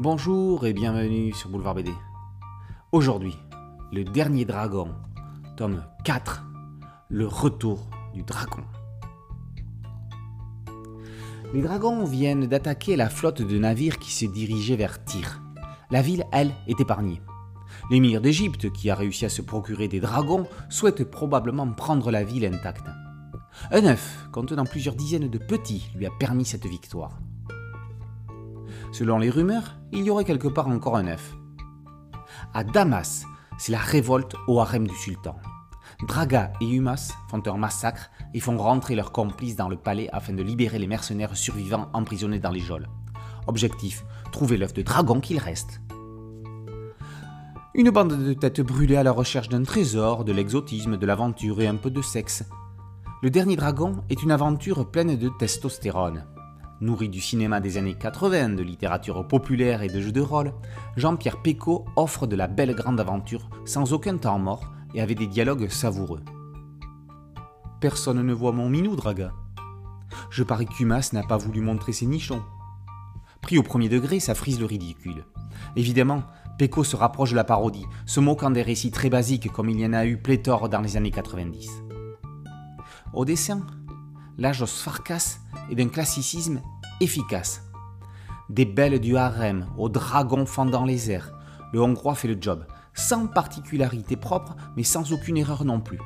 Bonjour et bienvenue sur Boulevard BD. Aujourd'hui, le dernier dragon, tome 4, le retour du dragon. Les dragons viennent d'attaquer la flotte de navires qui se dirigeait vers Tyr. La ville, elle, est épargnée. L'émir d'Égypte, qui a réussi à se procurer des dragons, souhaite probablement prendre la ville intacte. Un œuf, contenant plusieurs dizaines de petits, lui a permis cette victoire. Selon les rumeurs, il y aurait quelque part encore un œuf. À Damas, c'est la révolte au harem du sultan. Draga et Humas font un massacre et font rentrer leurs complices dans le palais afin de libérer les mercenaires survivants emprisonnés dans les geôles. Objectif, trouver l'œuf de dragon qu'il reste. Une bande de têtes brûlées à la recherche d'un trésor, de l'exotisme, de l'aventure et un peu de sexe. Le dernier dragon est une aventure pleine de testostérone. Nourri du cinéma des années 80, de littérature populaire et de jeux de rôle, Jean-Pierre Pecot offre de la belle grande aventure sans aucun temps mort et avec des dialogues savoureux. Personne ne voit mon minou, Draga. Je parie qu'Humas n'a pas voulu montrer ses nichons. Pris au premier degré, ça frise le ridicule. Évidemment, Pecot se rapproche de la parodie, se moquant des récits très basiques comme il y en a eu pléthore dans les années 90. Au dessin, Lajos Farkas est d'un classicisme efficace. Des belles du harem, aux dragons fendant les airs, le hongrois fait le job, sans particularité propre, mais sans aucune erreur non plus.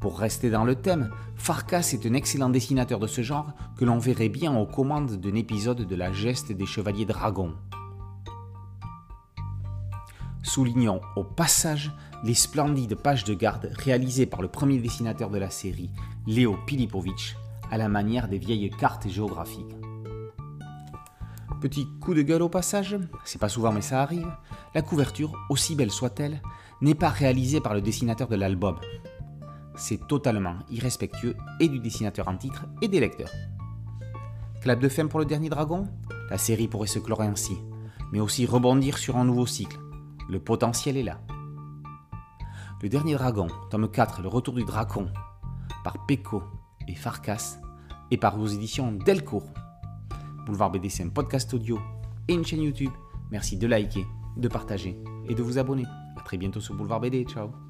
Pour rester dans le thème, Farkas est un excellent dessinateur de ce genre que l'on verrait bien aux commandes d'un épisode de la geste des chevaliers dragons. Soulignons au passage les splendides pages de garde réalisées par le premier dessinateur de la série, Léo Pilipovitch, à la manière des vieilles cartes géographiques. Petit coup de gueule au passage, c'est pas souvent mais ça arrive, la couverture, aussi belle soit-elle, n'est pas réalisée par le dessinateur de l'album. C'est totalement irrespectueux et du dessinateur en titre et des lecteurs. Clap de fin pour le dernier dragon La série pourrait se clore ainsi, mais aussi rebondir sur un nouveau cycle. Le potentiel est là. Le dernier dragon, tome 4, Le retour du dragon, par Pecco et Farkas, et par vos éditions Delcourt. Boulevard BD, c'est un podcast audio et une chaîne YouTube. Merci de liker, de partager et de vous abonner. A très bientôt sur Boulevard BD. Ciao